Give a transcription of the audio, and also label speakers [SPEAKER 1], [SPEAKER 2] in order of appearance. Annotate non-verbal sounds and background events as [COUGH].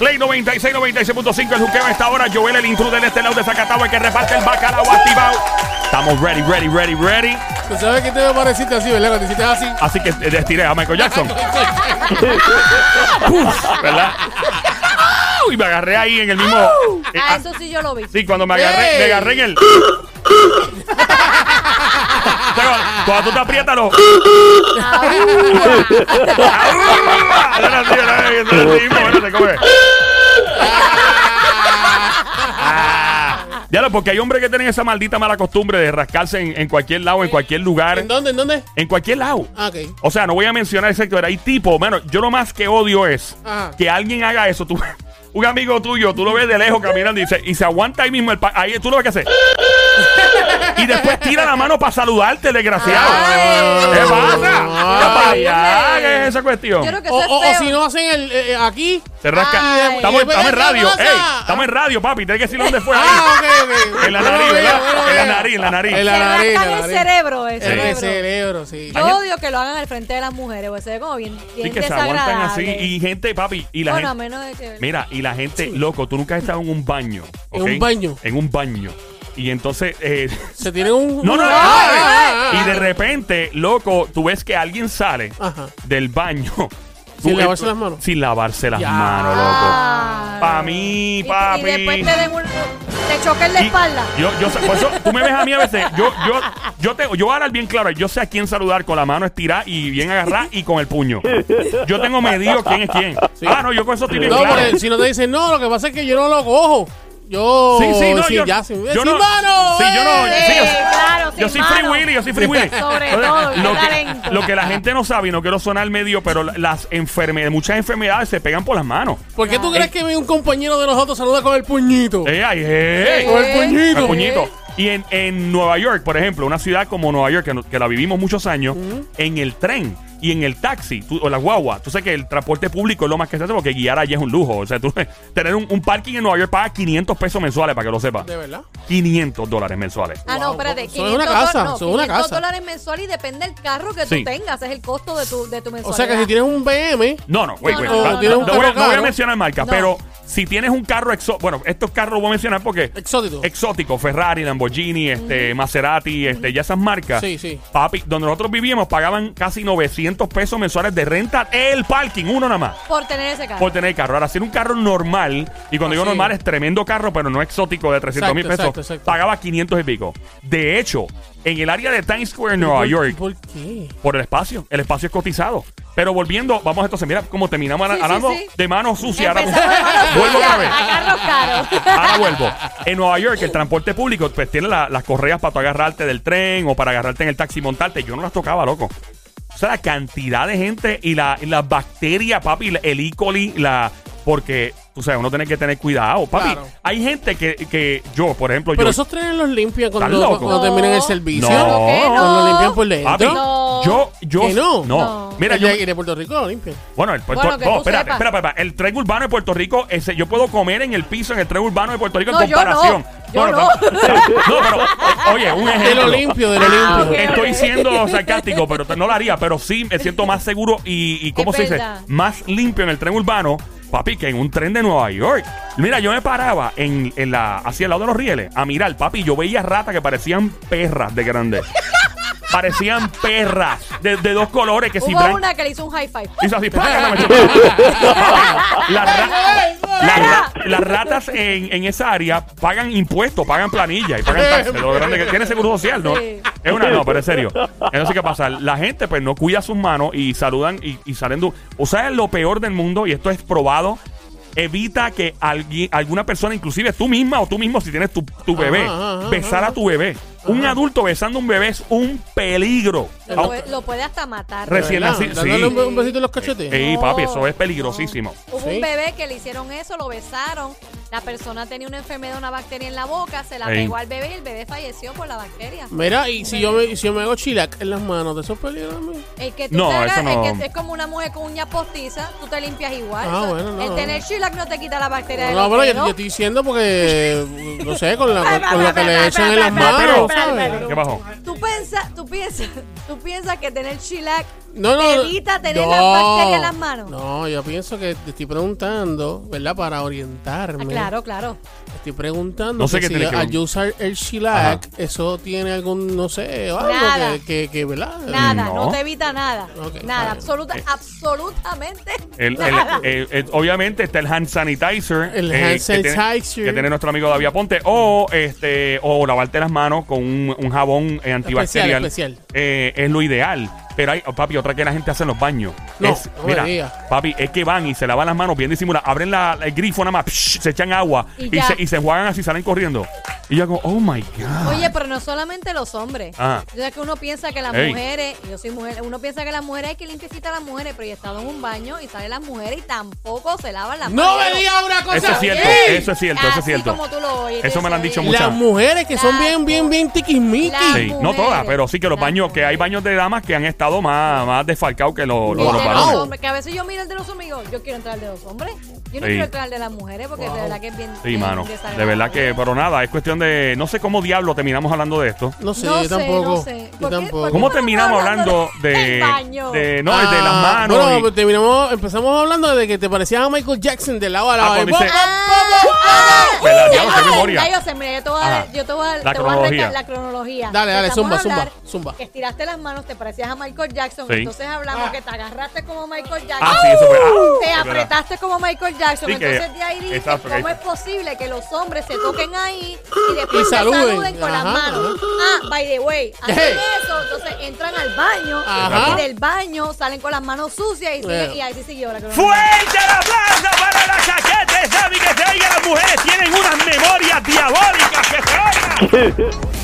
[SPEAKER 1] Play 96, 96.5, el juqueo a esta hora. Joel, el intruder de este lado de Zacatau, el que reparte el bacalao activado. Estamos ready, ready, ready, ready.
[SPEAKER 2] Tú sabes que te me pareciste así, ¿verdad? Cuando hiciste así.
[SPEAKER 1] Así que eh, estiré a Michael Jackson. [LAUGHS] ¿Verdad? Y me agarré ahí en el mismo. eh,
[SPEAKER 3] Ah,
[SPEAKER 1] ah,
[SPEAKER 3] eso sí yo lo vi.
[SPEAKER 1] sí, cuando me agarré, me agarré en el. [LAUGHS] Pero, Cuando tú te aprietas, lo. Ahora sí, ahora sí, ahora sí mismo, espérate, ¿cómo es? [LAUGHS] Ah, Ya lo, porque hay hombres que tienen esa maldita mala costumbre de rascarse en, en cualquier lado, en cualquier lugar.
[SPEAKER 2] ¿En dónde? ¿En dónde?
[SPEAKER 1] En cualquier lado.
[SPEAKER 2] Ah, ok.
[SPEAKER 1] O sea, no voy a mencionar el sector. Hay tipo, bueno, yo lo más que odio es
[SPEAKER 2] Ajá.
[SPEAKER 1] que alguien haga eso. Tú, un amigo tuyo, tú lo ves de lejos caminando y se, y se aguanta ahí mismo el pa- ahí tú lo ves que hace. y después tira la mano para saludarte, desgraciado.
[SPEAKER 3] Ay.
[SPEAKER 1] ¿Qué pasa? ¿Qué pasa?
[SPEAKER 3] Ay.
[SPEAKER 1] ¿Qué es esa cuestión?
[SPEAKER 3] Yo creo que
[SPEAKER 2] O,
[SPEAKER 3] es
[SPEAKER 2] o- o si no hacen el eh, eh, aquí.
[SPEAKER 1] Se rasca.
[SPEAKER 3] Ay.
[SPEAKER 1] Estamos, estamos en
[SPEAKER 2] ¿Qué
[SPEAKER 1] radio. Ey, estamos en radio, papi. Tienes que decir dónde fue ahí.
[SPEAKER 2] Ah, ok, ok.
[SPEAKER 1] En la nariz, ¿verdad? En la nariz, en la nariz.
[SPEAKER 2] En la
[SPEAKER 3] Se
[SPEAKER 2] nariz, en
[SPEAKER 3] el cerebro, el
[SPEAKER 2] En
[SPEAKER 3] cerebro.
[SPEAKER 2] el cerebro, sí.
[SPEAKER 3] Yo odio que lo hagan al frente de las mujeres, porque se ve como bien, bien
[SPEAKER 1] Sí, que se aguantan así. Y gente, papi, y la
[SPEAKER 3] bueno, a
[SPEAKER 1] gente.
[SPEAKER 3] menos de que...
[SPEAKER 1] Mira, y la gente, loco, tú nunca has estado en un baño.
[SPEAKER 2] ¿En un baño?
[SPEAKER 1] En un baño. Y entonces. eh,
[SPEAKER 2] Se tienen un.
[SPEAKER 1] no, no, [LAUGHS]
[SPEAKER 2] Ah,
[SPEAKER 1] no,
[SPEAKER 2] ah, ah,
[SPEAKER 1] Y de
[SPEAKER 2] ah.
[SPEAKER 1] repente, loco, tú ves que alguien sale
[SPEAKER 2] Ajá.
[SPEAKER 1] del baño.
[SPEAKER 2] Sin lavarse las manos.
[SPEAKER 1] Sin lavarse las
[SPEAKER 2] Ya.
[SPEAKER 1] manos, loco.
[SPEAKER 3] Ah.
[SPEAKER 1] Pa' mí,
[SPEAKER 3] Y-
[SPEAKER 1] papi.
[SPEAKER 3] Y, después te den un... Te choquen la
[SPEAKER 1] Y
[SPEAKER 3] espalda.
[SPEAKER 1] Yo, yo sé, por eso tú me ves a mí a veces. Yo, yo, yo te, yo voy a hablar bien claro. Yo sé a quién saludar con la mano estirada y bien agarrada y con el puño. Yo tengo medido quién es quién. Ah, no, yo con eso estoy bien
[SPEAKER 2] No,
[SPEAKER 1] claro.
[SPEAKER 2] porque si no te dicen, no, lo que pasa es que yo no lo cojo. Yo.
[SPEAKER 1] Sí, sí, no,
[SPEAKER 2] sí,
[SPEAKER 1] yo,
[SPEAKER 2] ya, sin,
[SPEAKER 1] yo no,
[SPEAKER 2] mano.
[SPEAKER 1] sí, yo no,
[SPEAKER 2] ¡eh!
[SPEAKER 1] sí, yo,
[SPEAKER 3] Sí, claro,
[SPEAKER 1] yo soy Free
[SPEAKER 3] mano.
[SPEAKER 1] Willy, yo soy Free Willy.
[SPEAKER 3] Sobre todo,
[SPEAKER 1] lo que, lo que la gente no sabe, y no quiero sonar medio, pero la- las enfermedades, muchas enfermedades se pegan por las manos.
[SPEAKER 2] ¿Por qué tú
[SPEAKER 3] Ah.
[SPEAKER 2] crees que un compañero de nosotros saluda con el puñito?
[SPEAKER 1] Eh, ay, eh,
[SPEAKER 2] Con el puñito.
[SPEAKER 1] el puñito. Y en, en Nueva York, por ejemplo, una ciudad como Nueva York, que, no- que la vivimos muchos años, en el tren y en el taxi tú- o la guagua, tú sabes que el transporte público es lo más que se hace porque guiar allí es un lujo. O sea, tú [LAUGHS] tener un, un parking en Nueva York paga 500 pesos mensuales, para que lo sepas.
[SPEAKER 2] ¿De verdad?
[SPEAKER 1] 500 dólares mensuales.
[SPEAKER 3] Ah, no,
[SPEAKER 2] Wow,
[SPEAKER 3] espérate.
[SPEAKER 2] eso es una
[SPEAKER 3] 500
[SPEAKER 2] casa,
[SPEAKER 3] do- no,
[SPEAKER 2] eso es una
[SPEAKER 3] 500
[SPEAKER 2] casa.
[SPEAKER 3] dólares mensual y depende del carro que
[SPEAKER 1] Sí.
[SPEAKER 3] tú tengas. Es el costo de tu, de tu
[SPEAKER 2] O
[SPEAKER 3] mensualidad.
[SPEAKER 2] sea que si tienes un BM,
[SPEAKER 1] No, no, wait,
[SPEAKER 3] No,
[SPEAKER 1] wait.
[SPEAKER 3] no,
[SPEAKER 1] va-
[SPEAKER 3] no,
[SPEAKER 1] voy, a-
[SPEAKER 2] carro
[SPEAKER 1] no voy a
[SPEAKER 2] caro.
[SPEAKER 1] mencionar marca,
[SPEAKER 3] No.
[SPEAKER 1] pero si tienes un carro exótico, bueno, estos carros lo voy a mencionar porque
[SPEAKER 2] exótico.
[SPEAKER 1] exótico, Ferrari, Lamborghini, este, Maserati, este, ya esas marcas.
[SPEAKER 2] Sí, sí.
[SPEAKER 1] Papi, donde nosotros vivíamos pagaban casi 900 pesos mensuales de renta el parking, uno nada más.
[SPEAKER 3] Por tener ese carro.
[SPEAKER 1] Por tener carro. Ahora, si era un carro normal, y cuando digo normal es tremendo carro, pero no exótico de 300 mil pesos,
[SPEAKER 2] exacto, exacto.
[SPEAKER 1] pagaba 500 y pico. De hecho, en el área de Times Square, Nueva
[SPEAKER 2] ¿Por-
[SPEAKER 1] York,
[SPEAKER 2] ¿Por qué?
[SPEAKER 1] por el espacio, el espacio es cotizado. Pero volviendo, vamos entonces, mira cómo terminamos
[SPEAKER 3] Sí,
[SPEAKER 1] hablando
[SPEAKER 3] sí.
[SPEAKER 1] de mano sucia. Ahora, [LAUGHS] vuelvo otra vez. Ahora vuelvo. En Nueva York, el transporte público, pues tiene la- las correas para tú agarrarte del tren o para agarrarte en el taxi y montarte. Yo no las tocaba, loco. O sea, la cantidad de gente y la- y las bacterias, papi, la- el E. coli, la. Porque, tú sabes, uno tiene que tener cuidado. Papi,
[SPEAKER 2] Claro.
[SPEAKER 1] hay gente que, que yo, por ejemplo,
[SPEAKER 2] Pero
[SPEAKER 1] yo.
[SPEAKER 2] esos trenes los limpian cuando,
[SPEAKER 1] ¿Estás loco?
[SPEAKER 2] cuando terminan el
[SPEAKER 3] No.
[SPEAKER 2] servicio.
[SPEAKER 1] No.
[SPEAKER 3] ¿Qué
[SPEAKER 2] Cuando
[SPEAKER 3] no?
[SPEAKER 2] lo limpian por dentro.
[SPEAKER 1] Papi,
[SPEAKER 3] No.
[SPEAKER 1] yo, yo.
[SPEAKER 2] ¿Que no?
[SPEAKER 3] No.
[SPEAKER 1] Mira,
[SPEAKER 2] el
[SPEAKER 1] yo.
[SPEAKER 2] de, el de Puerto Rico lo limpian.
[SPEAKER 1] Bueno, el Puerto
[SPEAKER 3] Bueno, que
[SPEAKER 1] no,
[SPEAKER 3] tú
[SPEAKER 1] espérate,
[SPEAKER 3] sepas.
[SPEAKER 1] espera, espera, El tren urbano de Puerto Rico, ese, yo puedo comer en el piso en el tren urbano de Puerto Rico
[SPEAKER 3] No,
[SPEAKER 1] en
[SPEAKER 3] yo
[SPEAKER 1] comparación.
[SPEAKER 3] no. Yo
[SPEAKER 1] Bueno,
[SPEAKER 3] no.
[SPEAKER 1] no, pero, eh, oye, un ejemplo.
[SPEAKER 2] De lo limpio, de lo
[SPEAKER 3] Ah,
[SPEAKER 2] limpio.
[SPEAKER 3] ok.
[SPEAKER 1] Estoy siendo sarcástico, pero no lo haría. Pero sí me siento más seguro y, y ¿cómo
[SPEAKER 3] Es
[SPEAKER 1] se dice?
[SPEAKER 3] verdad.
[SPEAKER 1] Más limpio en el tren urbano, papi, que en un tren de Nueva York. Mira, yo me paraba en, en la, hacia el lado de los rieles a mirar, papi. Yo veía ratas que parecían perras de grandes. [LAUGHS] parecían perras de, de dos colores que si
[SPEAKER 3] Hubo
[SPEAKER 1] blan-
[SPEAKER 3] una que le hizo un high five.
[SPEAKER 1] Hizo [LAUGHS] [LAUGHS] así, las ra- las ratas en, en esa área pagan impuestos, pagan planilla y pagan taxes. Lo grande que tiene seguro social, ¿no?
[SPEAKER 3] Sí.
[SPEAKER 1] Es una, no, pero en serio. Entonces, ¿qué pasa? La gente, pues, no cuida sus manos y saludan y, y salen. O sea, es lo peor del mundo y esto es probado. Evita que alguien, alguna persona, inclusive tú misma o tú mismo, si tienes tu, tu bebé,
[SPEAKER 2] Ajá, ajá,
[SPEAKER 1] besar a tu bebé. Un adulto besando a un bebé es un peligro.
[SPEAKER 3] Lo, puede, lo puede hasta matar.
[SPEAKER 1] Recién
[SPEAKER 2] ¿Verdad?
[SPEAKER 1] nacido.
[SPEAKER 2] Dándole
[SPEAKER 1] Sí.
[SPEAKER 2] un, un besito en los cachetes.
[SPEAKER 1] Ey,
[SPEAKER 3] No,
[SPEAKER 1] papi, eso es peligrosísimo.
[SPEAKER 3] no. Hubo
[SPEAKER 2] Sí.
[SPEAKER 3] un bebé que le hicieron eso, lo besaron. La persona tenía una enfermedad, una bacteria en la boca, se la
[SPEAKER 1] Ey.
[SPEAKER 3] pegó al bebé y el bebé falleció por la bacteria.
[SPEAKER 2] Mira, y si yo, me, si yo me hago chilac en las manos, ¿de esos peligros también?
[SPEAKER 3] El que tú
[SPEAKER 1] No,
[SPEAKER 3] te hagas-
[SPEAKER 1] eso no.
[SPEAKER 3] el que es como una mujer con uñas postizas, tú te limpias igual.
[SPEAKER 2] Ah,
[SPEAKER 3] Eso-
[SPEAKER 2] bueno, no,
[SPEAKER 3] el
[SPEAKER 2] no.
[SPEAKER 3] tener shellac no te quita la bacteria de
[SPEAKER 2] No,
[SPEAKER 3] los
[SPEAKER 2] pero yo,
[SPEAKER 3] dedos.
[SPEAKER 2] yo estoy diciendo porque, no sé, con, la, [LAUGHS] con, lo que le echan en las manos, ¿sabes?
[SPEAKER 1] ¿Qué pasó?
[SPEAKER 3] Tú piensas, tú piensas, tú piensas que tener shellac
[SPEAKER 2] No, no.
[SPEAKER 3] te evita tener
[SPEAKER 2] no,
[SPEAKER 3] las bacterias en las manos.
[SPEAKER 2] No, yo pienso que te estoy preguntando, ¿verdad? Para orientarme.
[SPEAKER 3] Ah, claro, claro.
[SPEAKER 2] Estoy preguntando
[SPEAKER 1] No sé
[SPEAKER 2] que
[SPEAKER 1] qué
[SPEAKER 2] si
[SPEAKER 1] que
[SPEAKER 2] al usar el shellac, eso tiene algún, no sé, algo
[SPEAKER 3] Nada.
[SPEAKER 2] que, que, que, ¿verdad?
[SPEAKER 3] Nada,
[SPEAKER 1] No.
[SPEAKER 3] no, te evita nada. Nada, absoluta,
[SPEAKER 1] Eh.
[SPEAKER 3] absolutamente
[SPEAKER 1] El- el-
[SPEAKER 3] nada.
[SPEAKER 1] el- el- obviamente está el hand sanitizer.
[SPEAKER 2] El
[SPEAKER 1] eh,
[SPEAKER 2] hand
[SPEAKER 1] que tiene-
[SPEAKER 2] sanitizer.
[SPEAKER 1] Que tiene nuestro amigo David Aponte. O este o lavarte las manos con un, un jabón eh, antibacterial.
[SPEAKER 2] Especial, especial.
[SPEAKER 1] eh, es lo ideal. Pero hay, oh, papi, otra que la gente hace en los baños.
[SPEAKER 2] No,
[SPEAKER 1] Es-
[SPEAKER 2] no me
[SPEAKER 1] mira, papi, es que van y se lavan las manos bien disimuladas. Abren la, el grifo nada más, psh, se echan agua
[SPEAKER 3] Y
[SPEAKER 1] y,
[SPEAKER 3] ya.
[SPEAKER 1] se, y se enjuagan así, salen corriendo. Y yo hago, oh my God.
[SPEAKER 3] Oye, pero no solamente los hombres.
[SPEAKER 1] Ah.
[SPEAKER 3] Yo sé que uno piensa que las
[SPEAKER 1] Ey.
[SPEAKER 3] mujeres, yo soy mujer, uno piensa que las mujeres hay que limpiecita a las mujeres, pero yo he estado en un baño y salen las mujeres y tampoco se lavan las
[SPEAKER 2] No
[SPEAKER 3] manos.
[SPEAKER 2] me digas una cosa.
[SPEAKER 1] Eso es cierto, eso es cierto, eso es cierto.
[SPEAKER 3] como tú lo oyes.
[SPEAKER 1] Eso me lo han dicho muchas-
[SPEAKER 2] Las mujeres que son bien, bien, bien tiquismiquis.
[SPEAKER 1] Sí, no todas, pero sí que los baños, que hay baños de damas que han estado más, más desfalcados que los, los los varones.
[SPEAKER 3] los hombres, que a veces yo miro el de los hombres y digo, yo quiero entrar al de los hombres. Yo no
[SPEAKER 1] Sí.
[SPEAKER 3] quiero entrar al de las mujeres porque de verdad que es bien.
[SPEAKER 1] Sí,
[SPEAKER 3] bien
[SPEAKER 1] mano. De verdad que, pero nada, es cuestión de. No sé cómo diablo terminamos hablando de esto.
[SPEAKER 2] No sé,
[SPEAKER 3] No
[SPEAKER 2] yo
[SPEAKER 3] sé,
[SPEAKER 2] tampoco.
[SPEAKER 3] no sé.
[SPEAKER 2] Yo
[SPEAKER 3] ¿Por qué-
[SPEAKER 2] tampoco.
[SPEAKER 3] por qué
[SPEAKER 1] ¿Cómo terminamos hablando de.
[SPEAKER 3] del baño?
[SPEAKER 1] de no, de las
[SPEAKER 2] Ah,
[SPEAKER 1] manos.
[SPEAKER 2] Bueno,
[SPEAKER 1] y-
[SPEAKER 2] pues terminamos, empezamos hablando de que te parecías a Michael Jackson de lado a lado.
[SPEAKER 1] Ah, cuando
[SPEAKER 2] Y
[SPEAKER 1] dice-
[SPEAKER 2] ¡pum,
[SPEAKER 3] Ah, sé,
[SPEAKER 1] memoria.
[SPEAKER 3] ya yo sé, mira, yo te voy a
[SPEAKER 1] Ajá.
[SPEAKER 3] dar, yo te voy a,
[SPEAKER 1] La
[SPEAKER 3] te voy a
[SPEAKER 1] cronología.
[SPEAKER 3] la cronología.
[SPEAKER 2] Dale, dale,
[SPEAKER 3] Empezamos
[SPEAKER 2] zumba,
[SPEAKER 3] a hablar
[SPEAKER 2] zumba, zumba.
[SPEAKER 3] Que estiraste las manos, te parecías a Michael Jackson,
[SPEAKER 1] Sí.
[SPEAKER 3] entonces hablamos
[SPEAKER 2] Ah.
[SPEAKER 3] que te agarraste como Michael Jackson.
[SPEAKER 1] Ah, sí, eso fue. ah, es.
[SPEAKER 3] Apretaste como Michael Jackson,
[SPEAKER 1] Sí, que-
[SPEAKER 3] entonces de ahí dices
[SPEAKER 1] exacto, que-
[SPEAKER 3] cómo es posible que los hombres se toquen ahí y después
[SPEAKER 2] Y
[SPEAKER 3] se
[SPEAKER 2] saluden.
[SPEAKER 3] saluden, con las
[SPEAKER 2] Ajá,
[SPEAKER 3] manos. Ah, by the way, hacen
[SPEAKER 2] Hey.
[SPEAKER 3] eso, entonces entran al baño
[SPEAKER 2] Ajá.
[SPEAKER 3] y del baño salen con las manos sucias y, sigue-
[SPEAKER 2] Bueno.
[SPEAKER 3] y ahí sí siguió la cronología.
[SPEAKER 1] ¡Fuerte el aplauso para la chaqueta! Sammy, que se oiga, las mujeres tienen unas memorias diabólicas que se oigan. [LAUGHS]